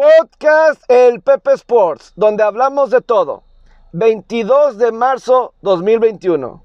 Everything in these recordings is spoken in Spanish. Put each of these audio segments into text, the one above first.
Podcast El Pepe Sports, donde hablamos de todo. 22 de marzo 2021.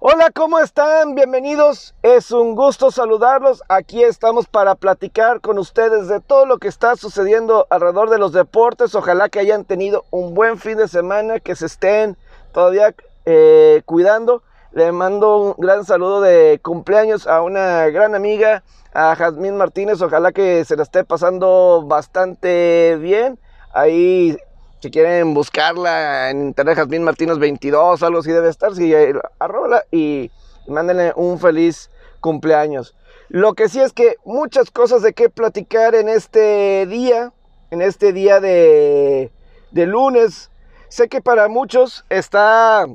Hola, ¿cómo están? Bienvenidos. Es un gusto saludarlos. Aquí estamos para platicar con ustedes de todo lo que está sucediendo alrededor de los deportes. Ojalá que hayan tenido un buen fin de semana, que se estén todavía eh, cuidando. Le mando un gran saludo de cumpleaños a una gran amiga, a Jazmín Martínez. Ojalá que se la esté pasando bastante bien. Ahí, si quieren buscarla en internet, Jazmín Martínez 22, algo así debe estar. Sí, arroba y mándenle un feliz cumpleaños. Lo que sí es que muchas cosas de qué platicar en este día, en este día de, de lunes. Sé que para muchos está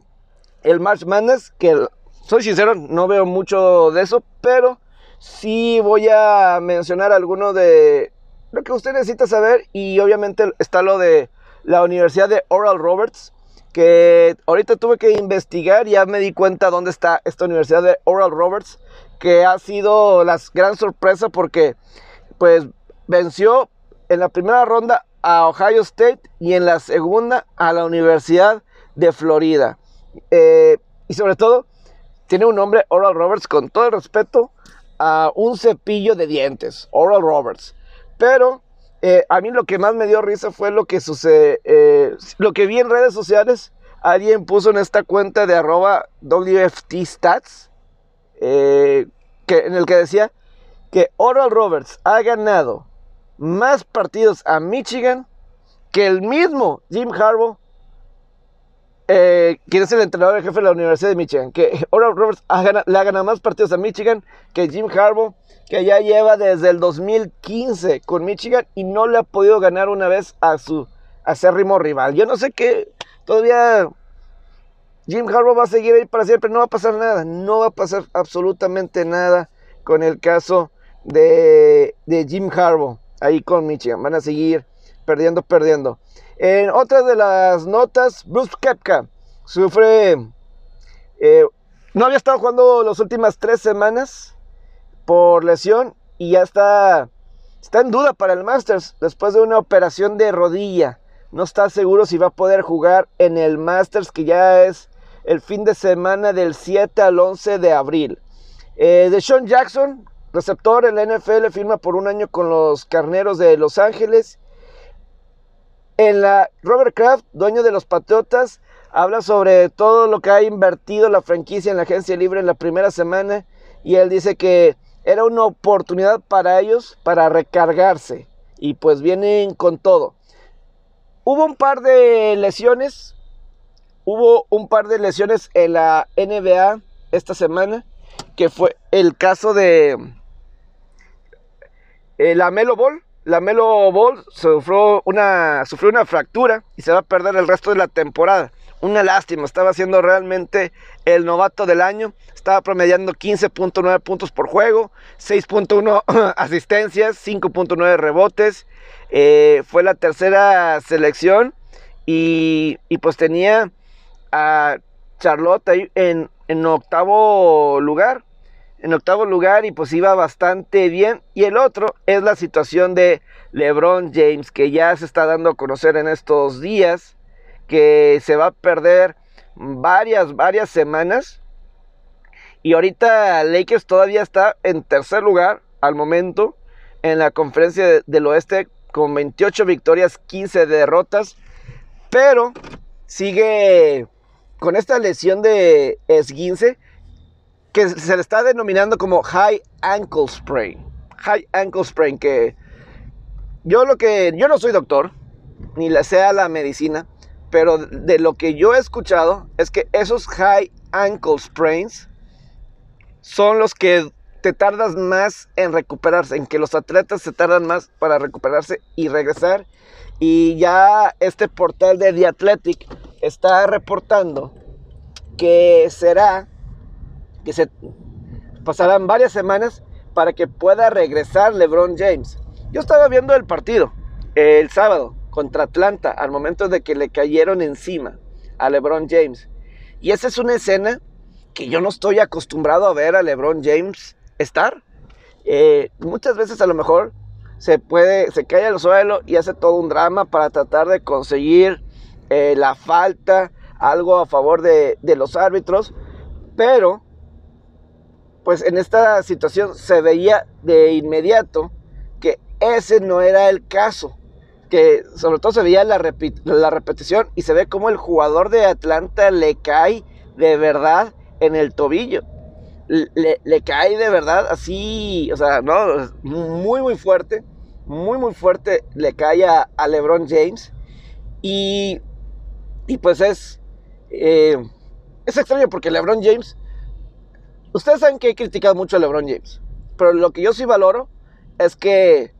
el March Madness, que soy sincero, no veo mucho de eso, pero sí voy a mencionar alguno de lo que usted necesita saber y obviamente está lo de la Universidad de Oral Roberts, que ahorita tuve que investigar y ya me di cuenta dónde está esta Universidad de Oral Roberts, que ha sido la gran sorpresa porque pues venció en la primera ronda a Ohio State y en la segunda a la Universidad de Florida. Eh, y sobre todo, tiene un nombre, Oral Roberts, con todo el respeto a un cepillo de dientes, Oral Roberts. Pero eh, a mí lo que más me dio risa fue lo que sucede, eh, lo que vi en redes sociales. Alguien puso en esta cuenta de arroba WFT Stats, que, en el que decía que Oral Roberts ha ganado más partidos a Michigan que el mismo Jim Harbaugh eh, quien es el entrenador jefe de la Universidad de Michigan, que Oral Roberts le ha ganado más partidos a Michigan que Jim Harbaugh, que ya lleva desde el 2015 con Michigan y no le ha podido ganar una vez a su acérrimo rival. Yo no sé qué, todavía Jim Harbaugh va a seguir ahí para siempre, no va a pasar nada, no va a pasar absolutamente nada con el caso de, de Jim Harbaugh ahí con Michigan, van a seguir perdiendo, perdiendo. En otra de las notas, Bruce Kepka sufre. Eh, no había estado jugando las últimas tres semanas por lesión y ya está, está en duda para el Masters después de una operación de rodilla. No está seguro si va a poder jugar en el Masters que ya es el fin de semana del 7 al 11 de abril. Eh, de Sean Jackson, receptor en la NFL, firma por un año con los Carneros de Los Ángeles en la Robert Kraft, dueño de los Patriotas, habla sobre todo lo que ha invertido la franquicia en la agencia libre en la primera semana y él dice que era una oportunidad para ellos para recargarse y pues vienen con todo. Hubo un par de lesiones, hubo un par de lesiones en la NBA esta semana, que fue el caso de eh, la Melo Ball, la Melo Ball sufrió una, sufrió una fractura y se va a perder el resto de la temporada. Una lástima, estaba siendo realmente el novato del año. Estaba promediando 15.9 puntos por juego, 6.1 asistencias, 5.9 rebotes. Eh, fue la tercera selección y, pues tenía a Charlotte ahí en octavo lugar en octavo lugar y pues iba bastante bien. Y el otro es la situación de LeBron James, que ya se está dando a conocer en estos días, que se va a perder varias, varias semanas. Y ahorita Lakers todavía está en tercer lugar al momento en la conferencia del oeste con 28 victorias, 15 derrotas. Pero sigue con esta lesión de esguince que se le está denominando como high ankle sprain. High ankle sprain, que yo lo que, yo no soy doctor, ni le sea la medicina, pero de lo que yo he escuchado es que esos high ankle sprains son los que te tardas más en recuperarse, en que los atletas se tardan más para recuperarse y regresar. Y ya este portal de The Athletic está reportando que será que se pasarán varias semanas para que pueda regresar LeBron James. Yo estaba viendo el partido el sábado contra Atlanta al momento de que le cayeron encima a LeBron James. Y esa es una escena que yo no estoy acostumbrado a ver a LeBron James estar. Eh, muchas veces a lo mejor se puede, se cae al suelo y hace todo un drama para tratar de conseguir eh, la falta, algo a favor de, de los árbitros, pero pues en esta situación se veía de inmediato que ese no era el caso. Que sobre todo se veía la, repetición y se ve como el jugador de Atlanta le cae de verdad en el tobillo. Le, cae de verdad así, o sea, no, muy, muy fuerte, muy, muy fuerte le cae a, a LeBron James. Y, y pues es, eh, es extraño porque LeBron James Ustedes saben que he criticado mucho a LeBron James, pero lo que yo sí valoro es que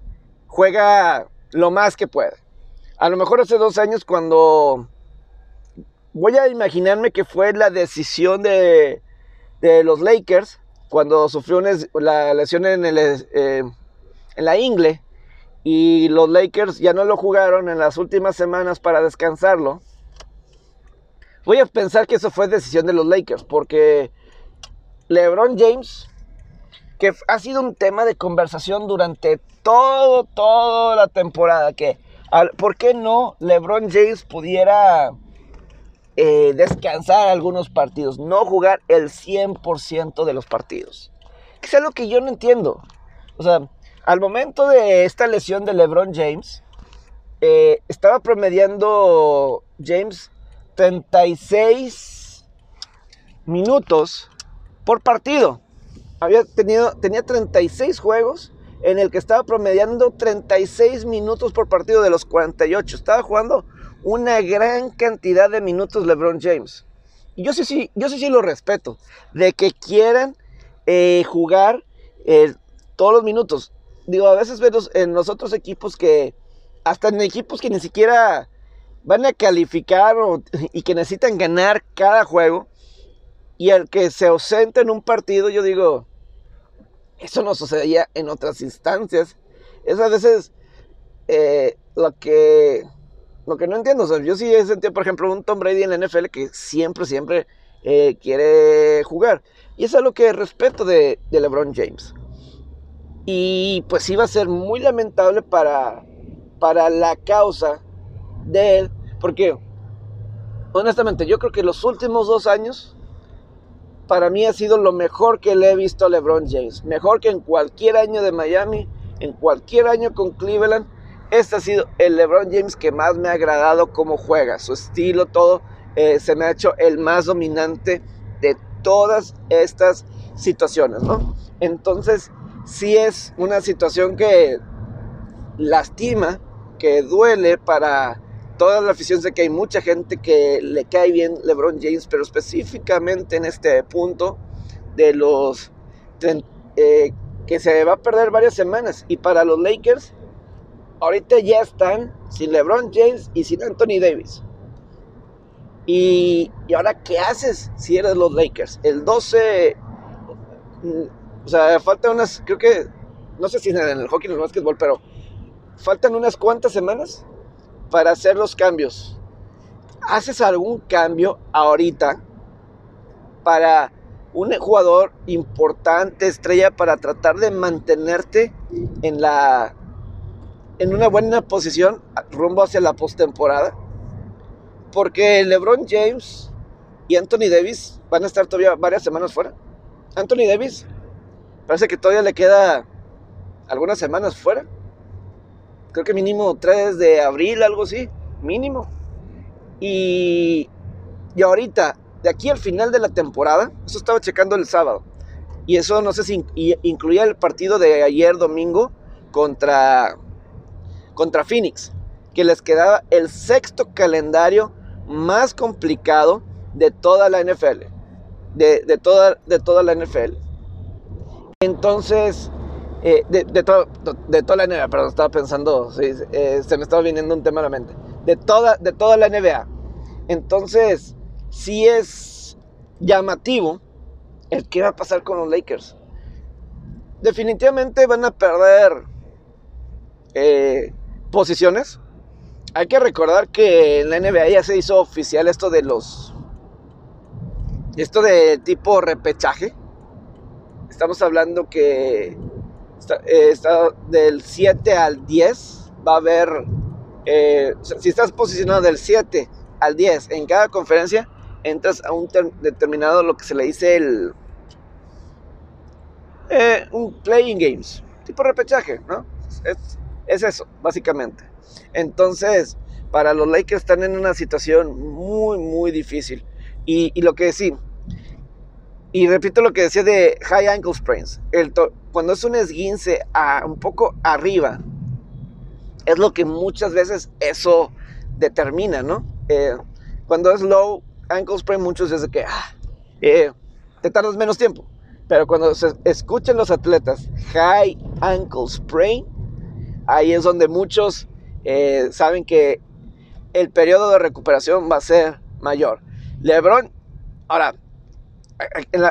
juega lo más que puede. A lo mejor hace dos años cuando voy a imaginarme que fue la decisión de, los Lakers cuando sufrió la lesión en, el, eh, en la ingle y los Lakers ya no lo jugaron en las últimas semanas para descansarlo. Voy a pensar que eso fue decisión de los Lakers porque LeBron James, que ha sido un tema de conversación durante todo, toda la temporada, que ¿por qué no LeBron James pudiera eh, descansar algunos partidos, no jugar el 100% de los partidos? Que es algo que yo no entiendo. O sea, al momento de esta lesión de LeBron James, eh, estaba promediando James 36 minutos por partido. Había tenido, tenía 36 juegos en el que estaba promediando 36 minutos por partido de los 48. Estaba jugando una gran cantidad de minutos LeBron James. Y yo sí, sí, yo sí, lo respeto. De que quieran eh, jugar eh, todos los minutos. Digo, a veces vemos en los otros equipos que, hasta en equipos que ni siquiera van a calificar y que necesitan ganar cada juego, y el que se ausenta en un partido, yo digo, eso no sucedía en otras instancias. Es a veces eh, lo, que, lo que no entiendo. yo sí he sentido, por ejemplo, un Tom Brady en la NFL que siempre, siempre eh, quiere jugar. Y eso es lo que respeto de, de LeBron James. Y pues iba a ser muy lamentable para, para la causa de él. Porque, honestamente, yo creo que los últimos dos años para mí ha sido lo mejor que le he visto a LeBron James. Mejor que en cualquier año de Miami, en cualquier año con Cleveland. Este ha sido el LeBron James que más me ha agradado cómo juega, su estilo, todo. Eh, se me ha hecho el más dominante de todas estas situaciones, ¿no? Entonces, sí es una situación que lastima, que duele para toda la afición sé que hay mucha gente que le cae bien LeBron James, pero específicamente en este punto de los eh, que se va a perder varias semanas. Y para los Lakers, ahorita ya están sin LeBron James y sin Anthony Davis. Y, y ahora, ¿qué haces si eres los Lakers? El 12, o sea, faltan unas, creo que, no sé si en el hockey o en el básquetbol, pero faltan unas cuantas semanas para hacer los cambios. ¿Haces algún cambio ahorita para un jugador importante, estrella, para tratar de mantenerte en la en una buena posición rumbo hacia la postemporada? Porque LeBron James y Anthony Davis van a estar todavía varias semanas fuera. Anthony Davis parece que todavía le queda algunas semanas fuera creo que mínimo 3 de abril, algo así, mínimo. Y, y ahorita, de aquí al final de la temporada, eso estaba checando el sábado, y eso no sé si incluía el partido de ayer domingo contra, contra Phoenix, que les quedaba el sexto calendario más complicado de toda la NFL. De, de, toda, de toda la NFL. Entonces, eh, de, de, toda la NBA, perdón, estaba pensando, eh, se me estaba viniendo un tema a la mente. De toda, de toda la NBA. Entonces, sí es llamativo el que va a pasar con los Lakers. Definitivamente van a perder eh, posiciones. Hay que recordar que en la NBA ya se hizo oficial esto de los. Esto de tipo repechaje. Estamos hablando que eh, está, del 7 al 10, va a haber, eh, si estás posicionado del 7 al 10 en cada conferencia, entras a un determinado, lo que se le dice el... Eh, un playing games, tipo repechaje, ¿no? Es, es eso, básicamente. Entonces, para los Lakers están en una situación muy, muy difícil. Y, lo que sí, y repito lo que decía de high ankle sprains. El cuando es un esguince a, un poco arriba, es lo que muchas veces eso determina, ¿no? Eh, cuando es low ankle sprain, muchos dicen que ah, eh, te tardas menos tiempo. Pero cuando se escuchan los atletas high ankle sprain, ahí es donde muchos eh, saben que el periodo de recuperación va a ser mayor. LeBron, ahora,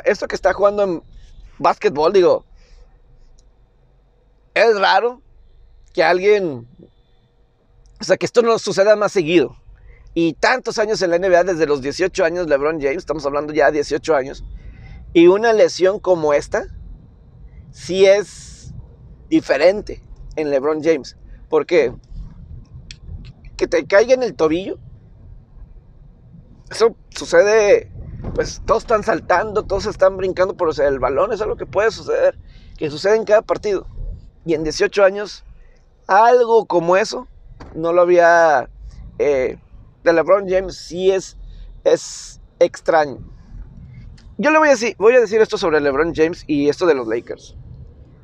esto que está jugando en básquetbol, digo, es raro que alguien, o sea, que esto no suceda más seguido. Y tantos años en la NBA, desde los 18 años, LeBron James, estamos hablando ya de 18 años, y una lesión como esta, sí es diferente en LeBron James. porque Que te caiga en el tobillo. Eso sucede pues todos están saltando, todos están brincando por el balón, es algo que puede suceder, que sucede en cada partido. Y en 18 años, algo como eso, no lo había... Eh, de LeBron James sí es, es extraño. Yo le voy a, decir, voy a decir esto sobre LeBron James y esto de los Lakers.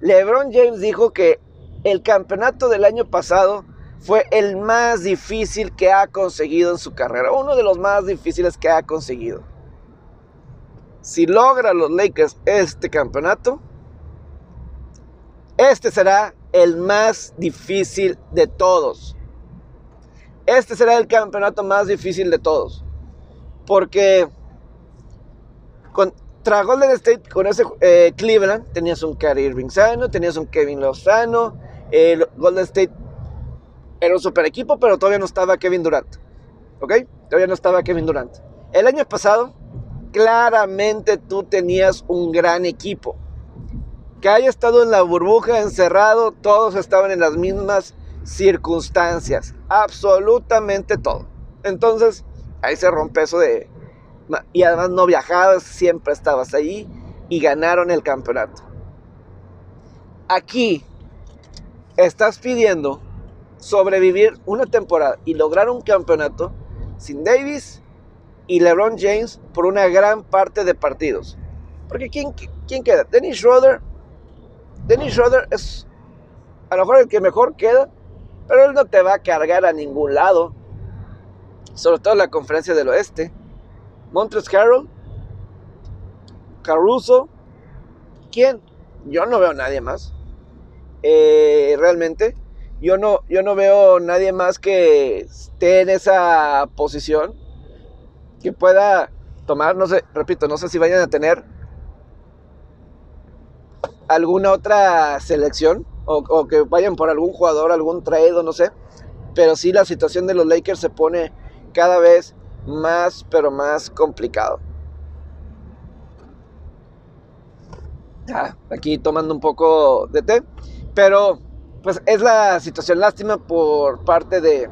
LeBron James dijo que el campeonato del año pasado fue el más difícil que ha conseguido en su carrera, uno de los más difíciles que ha conseguido si logra los Lakers este campeonato, este será el más difícil de todos. Este será el campeonato más difícil de todos. Porque contra Golden State, con ese eh, Cleveland, tenías un Kyrie Irving sano, tenías un Kevin Lozano. Golden State era un super equipo, pero todavía no estaba Kevin Durant. ¿Ok? Todavía no estaba Kevin Durant. El año pasado claramente tú tenías un gran equipo. Que haya estado en la burbuja encerrado, todos estaban en las mismas circunstancias. Absolutamente todo. Entonces, ahí se rompe eso de... Y además no viajabas, siempre estabas ahí y ganaron el campeonato. Aquí estás pidiendo sobrevivir una temporada y lograr un campeonato sin Davis y LeBron James por una gran parte de partidos. Porque ¿quién, quién queda? Dennis Schroeder. Dennis Schroeder es a lo mejor el que mejor queda, pero él no te va a cargar a ningún lado. Sobre todo en la conferencia del oeste. Montres Carroll. Caruso. ¿Quién? Yo no veo nadie más. Eh, realmente. Yo no, yo no veo nadie más que esté en esa posición que pueda tomar, no sé, repito, no sé si vayan a tener alguna otra selección o, que vayan por algún jugador, algún trade no sé, pero sí la situación de los Lakers se pone cada vez más, pero más complicado. Ya, aquí tomando un poco de té, pero pues es la situación lástima por parte de,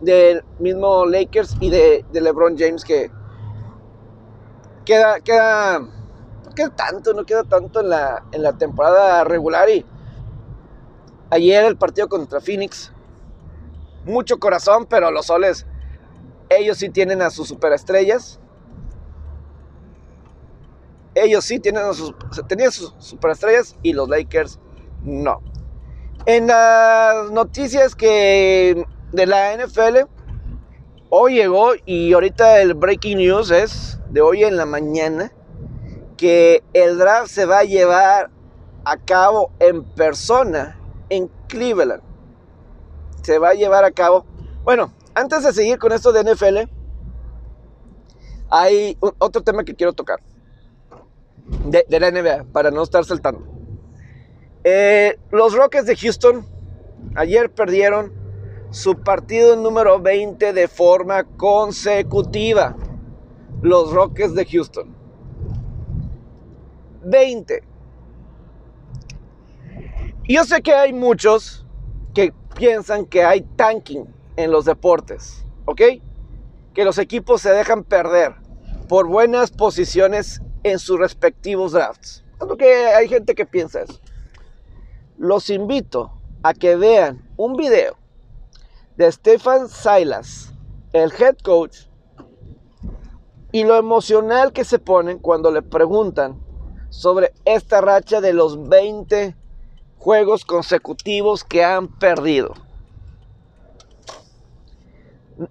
del mismo Lakers y de, LeBron James que queda, queda, queda tanto, no queda tanto en la, en la temporada regular y ayer el partido contra Phoenix, mucho corazón, pero los soles, ellos sí tienen a sus superestrellas. Ellos sí tienen a sus, tenían sus superestrellas y los Lakers no. En las noticias que de la NFL. Hoy llegó y ahorita el breaking news es de hoy en la mañana que el draft se va a llevar a cabo en persona en Cleveland. Se va a llevar a cabo. Bueno, antes de seguir con esto de NFL, hay otro tema que quiero tocar de, la NBA para no estar saltando. Eh, los Rockets de Houston ayer perdieron su partido número 20 de forma consecutiva. Los Rockets de Houston. 20. Y yo sé que hay muchos que piensan que hay tanking en los deportes, ¿ok? Que los equipos se dejan perder por buenas posiciones en sus respectivos drafts. que hay gente que piensa eso. Los invito a que vean un video de Stefan Silas, el head coach, y lo emocional que se ponen cuando le preguntan sobre esta racha de los 20 juegos consecutivos que han perdido.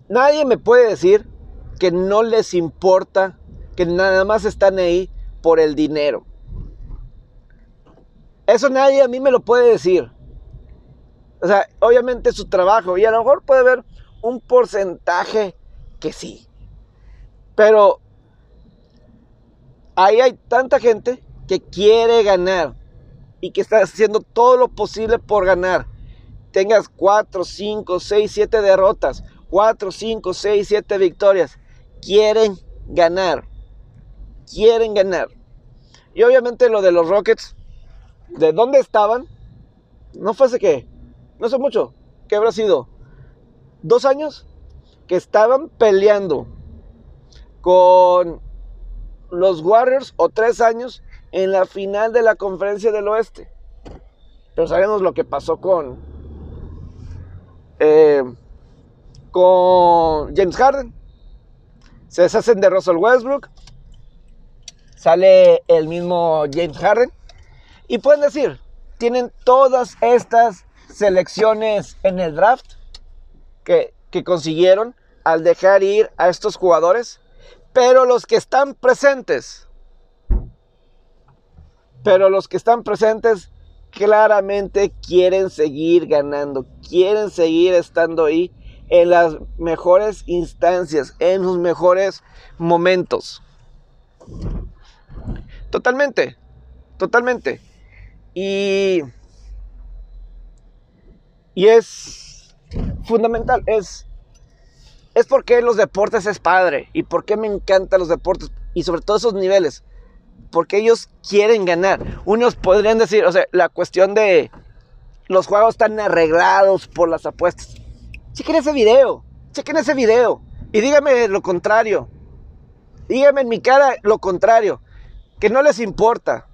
Nadie me puede decir que no les importa, que nada más están ahí por el dinero. Eso nadie a mí me lo puede decir. O sea, obviamente su trabajo y a lo mejor puede haber un porcentaje que sí. Pero ahí hay tanta gente que quiere ganar y que está haciendo todo lo posible por ganar. Tengas 4, 5, 6, 7 derrotas, 4, 5, 6, 7 victorias. Quieren ganar. Quieren ganar. Y obviamente lo de los Rockets, ¿de dónde estaban? No fue hace que, no sé mucho, ¿qué habrá sido? ¿Dos años? Que estaban peleando con los Warriors o tres años en la final de la conferencia del oeste. Pero sabemos lo que pasó con, eh, con James Harden. Se deshacen de Russell Westbrook. Sale el mismo James Harden. Y pueden decir, tienen todas estas selecciones en el draft que, que consiguieron al dejar ir a estos jugadores. Pero los que están presentes pero los que están presentes claramente quieren seguir ganando, quieren seguir estando ahí en las mejores instancias, en los mejores momentos. Totalmente, totalmente. Y, y es fundamental, es, es porque los deportes es padre y porque me encantan los deportes y sobre todo esos niveles porque ellos quieren ganar. Unos podrían decir, o sea, la cuestión de los juegos están arreglados por las apuestas. Chequen ese video, chequen ese video y díganme lo contrario. Díganme en mi cara lo contrario, que no les importa.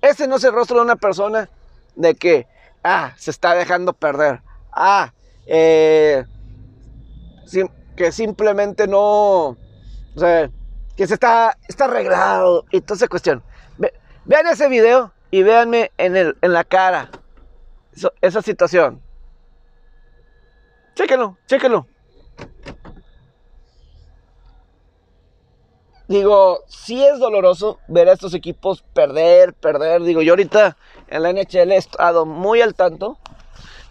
Ese no es el rostro de una persona de que, ah, se está dejando perder. Ah, eh, que simplemente no, o sea, que se está, está arreglado y toda esa cuestión. vean ese video y véanme en, el, en la cara esa situación. Chéquenlo, chéquenlo. Digo, sí es doloroso ver a estos equipos perder, perder. Digo, yo ahorita en la NHL he estado muy al tanto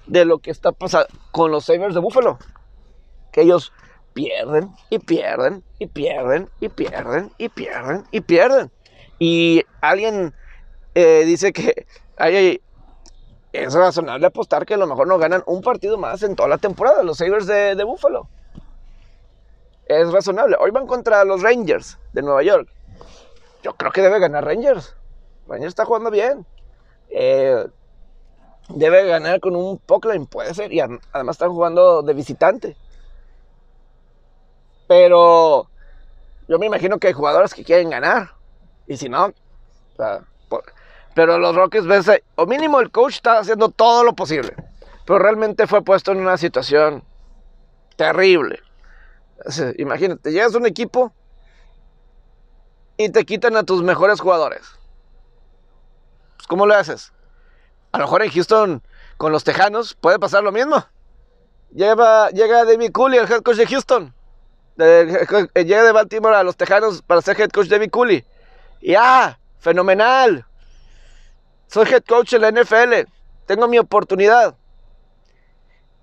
de lo que está pasando con los Sabres de Buffalo. Que ellos pierden y pierden y pierden y pierden y pierden y pierden. Y alguien eh, dice que es razonable apostar que a lo mejor no ganan un partido más en toda la temporada, los Sabres de, de Buffalo. Es razonable. Hoy van contra los Rangers de Nueva York. Yo creo que debe ganar Rangers. Rangers está jugando bien. Eh, debe ganar con un Pockline, puede ser. Y además están jugando de visitante. Pero yo me imagino que hay jugadores que quieren ganar. Y si no, pero los Rockets, o mínimo el coach está haciendo todo lo posible. Pero realmente fue puesto en una situación terrible. imagínate, llegas a un equipo y te quitan a tus mejores jugadores. Pues, ¿Cómo lo haces? A lo mejor en Houston con los Tejanos puede pasar lo mismo. Llega, llega David Cooley, el head coach de Houston llega de Baltimore a los Tejanos para ser head coach David Cooley. Y ah, fenomenal. Soy head coach en la NFL. Tengo mi oportunidad.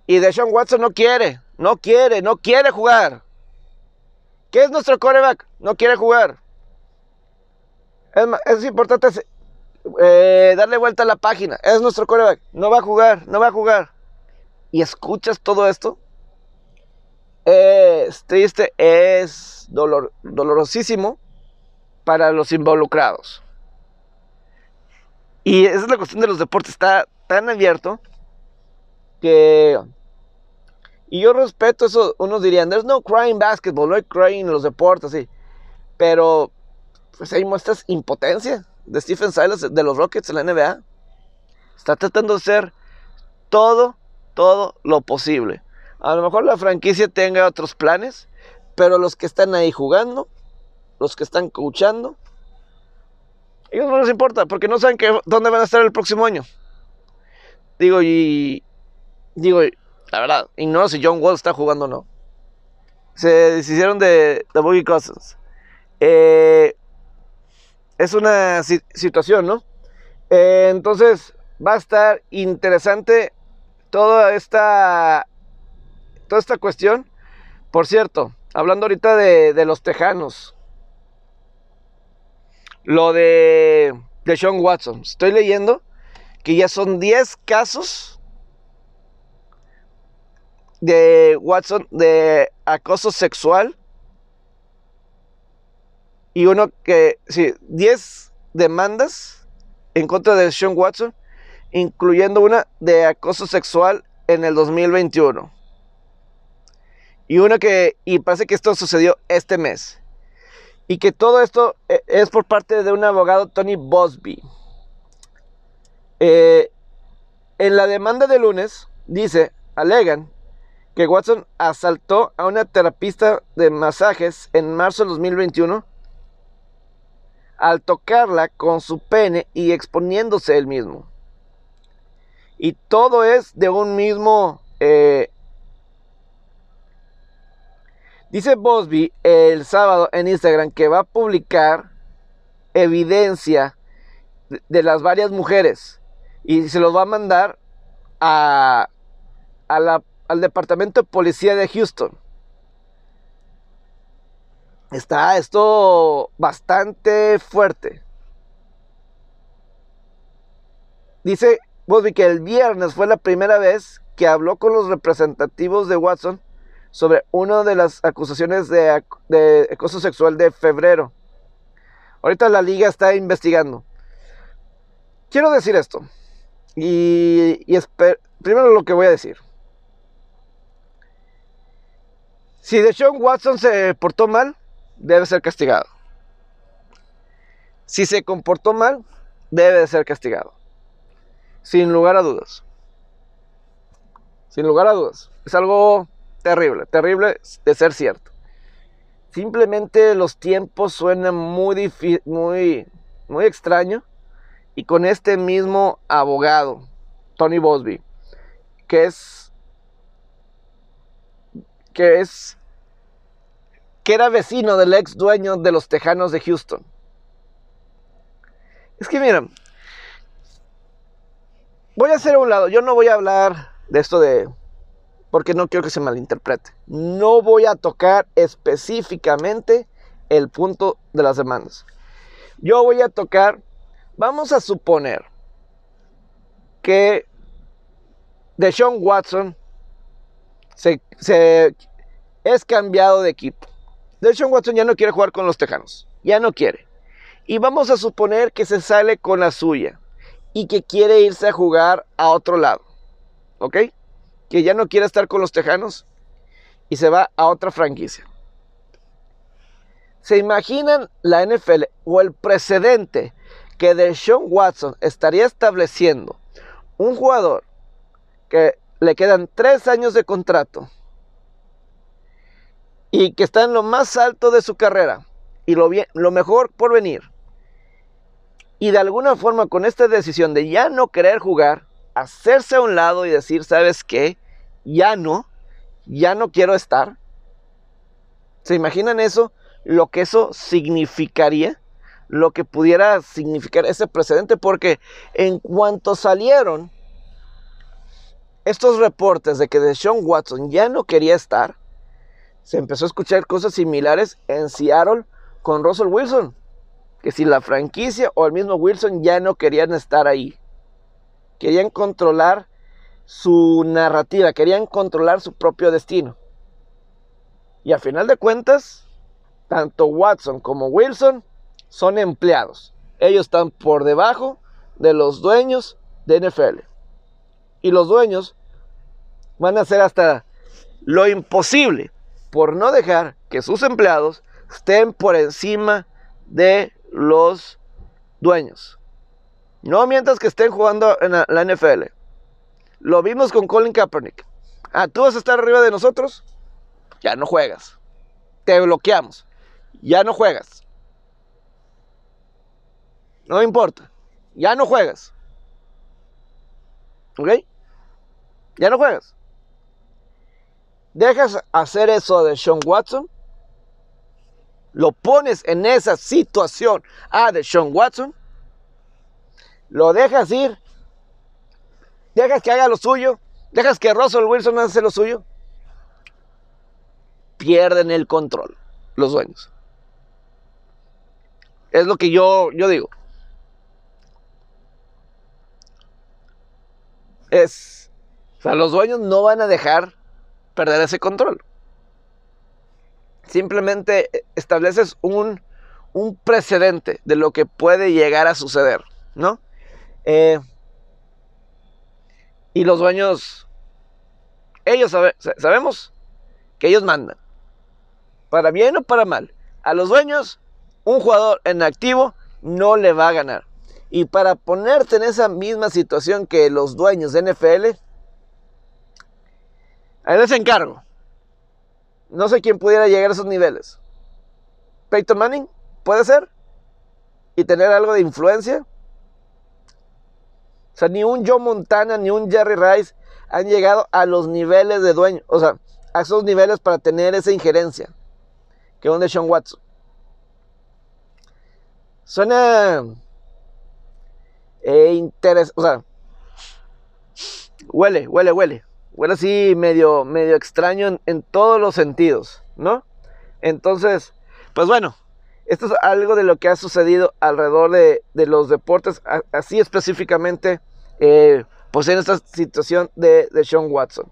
Y Deshaun Watson no quiere, no quiere, no quiere jugar. ¿Qué es nuestro coreback? No quiere jugar. Es, es importante eh, darle vuelta a la página. Es nuestro coreback. No va a jugar, no va a jugar. Y escuchas todo esto es triste, es dolor, dolorosísimo para los involucrados. Y esa es la cuestión de los deportes, está tan abierto que... Y yo respeto eso, unos dirían, there's no crying basketball, no hay crying en los deportes, sí. Pero, pues ahí muestras impotencia de Stephen Silas de los Rockets en la NBA. Está tratando de hacer todo, todo lo posible. A lo mejor la franquicia tenga otros planes, pero los que están ahí jugando, los que están coachando, ellos no les importa porque no saben dónde van a estar el próximo año. Digo, y. Digo, la verdad, ignoro si John Wall está jugando o no. Se deshicieron de, de Boogie Cousins. Eh, es una situación, ¿no? Eh, entonces, va a estar interesante toda esta, toda esta cuestión. Por cierto, hablando ahorita de, los tejanos, lo de, de Sean Watson, estoy leyendo que ya son 10 casos de Watson de acoso sexual y uno que, sí, 10 demandas en contra de Sean Watson, incluyendo una de acoso sexual en el 2021. Y una que, y parece que esto sucedió este mes. Y que todo esto eh, es por parte de un abogado, Tony Bosby. Eh, en la demanda de lunes, dice, alegan que Watson asaltó a una terapista de masajes en marzo de 2021 al tocarla con su pene y exponiéndose él mismo. Y todo es de un mismo... Eh, dice Bosby el sábado en Instagram que va a publicar evidencia de, las varias mujeres y se los va a mandar a, al departamento de policía de Houston está esto bastante fuerte. Dice Bosby que el viernes fue la primera vez que habló con los representativos de Watson sobre una de las acusaciones de, acoso sexual de febrero. Ahorita la liga está investigando. Quiero decir esto. Y, y primero lo que voy a decir. Si Deshaun Watson se portó mal, debe ser castigado. Si se comportó mal, debe de ser castigado. Sin lugar a dudas. Sin lugar a dudas. Es algo terrible, terrible de ser cierto. Simplemente los tiempos suenan muy, muy, muy extraño. Y con este mismo abogado, Tony Bosby, que es, que es que era vecino del ex dueño de los Tejanos de Houston. Es que miren, voy a hacer a un lado, yo no voy a hablar de esto de, porque no quiero que se malinterprete, no voy a tocar específicamente el punto de las demandas. Yo voy a tocar, vamos a suponer que Deshaun Watson se, es cambiado de equipo. Deshaun Watson ya no quiere jugar con los Tejanos. Ya no quiere. Y vamos a suponer que se sale con la suya. Y que quiere irse a jugar a otro lado. ¿Ok? Que ya no quiere estar con los Tejanos. Y se va a otra franquicia. ¿Se imaginan la NFL o el precedente que Deshaun Watson estaría estableciendo? Un jugador que le quedan tres años de contrato y que está en lo más alto de su carrera y lo, bien, lo mejor por venir. Y de alguna forma con esta decisión de ya no querer jugar, hacerse a un lado y decir, ¿sabes qué? Ya no, ya no quiero estar. ¿Se imaginan eso? Lo que eso significaría, lo que pudiera significar ese precedente, porque en cuanto salieron estos reportes de que Deshaun Watson ya no quería estar, se empezó a escuchar cosas similares en Seattle con Russell Wilson. Que si la franquicia o el mismo Wilson ya no querían estar ahí. Querían controlar su narrativa, querían controlar su propio destino. Y a final de cuentas, tanto Watson como Wilson son empleados. Ellos están por debajo de los dueños de NFL. Y los dueños van a hacer hasta lo imposible por no dejar que sus empleados estén por encima de los dueños. No mientras que estén jugando en la, NFL. Lo vimos con Colin Kaepernick. Ah, tú vas a estar arriba de nosotros. Ya no juegas. Te bloqueamos. Ya no juegas. No importa. Ya no juegas. ¿Ok? Ya no juegas. Dejas hacer eso de Sean Watson. Lo pones en esa situación a de Sean Watson. Lo dejas ir. Dejas que haga lo suyo. Dejas que Russell Wilson haga lo suyo. Pierden el control los dueños. Es lo que yo, yo digo. Es, o sea, los dueños no van a dejar perder ese control. Simplemente estableces un, un precedente de lo que puede llegar a suceder, ¿no? Eh, y los dueños, ellos sabemos que ellos mandan, para bien o para mal. A los dueños, un jugador en activo no le va a ganar. Y para ponerte en esa misma situación que los dueños de NFL, ahí les encargo. No sé quién pudiera llegar a esos niveles. Peyton Manning, puede ser. Y tener algo de influencia. O sea, ni un Joe Montana ni un Jerry Rice han llegado a los niveles de dueño. O sea, a esos niveles para tener esa injerencia. Que un Sean Watson. Suena e interés, o sea, huele, huele, huele. Huele así medio, medio extraño en, todos los sentidos, ¿no? Entonces, pues bueno, esto es algo de lo que ha sucedido alrededor de, los deportes, así específicamente, eh, pues en esta situación de, de Sean Watson.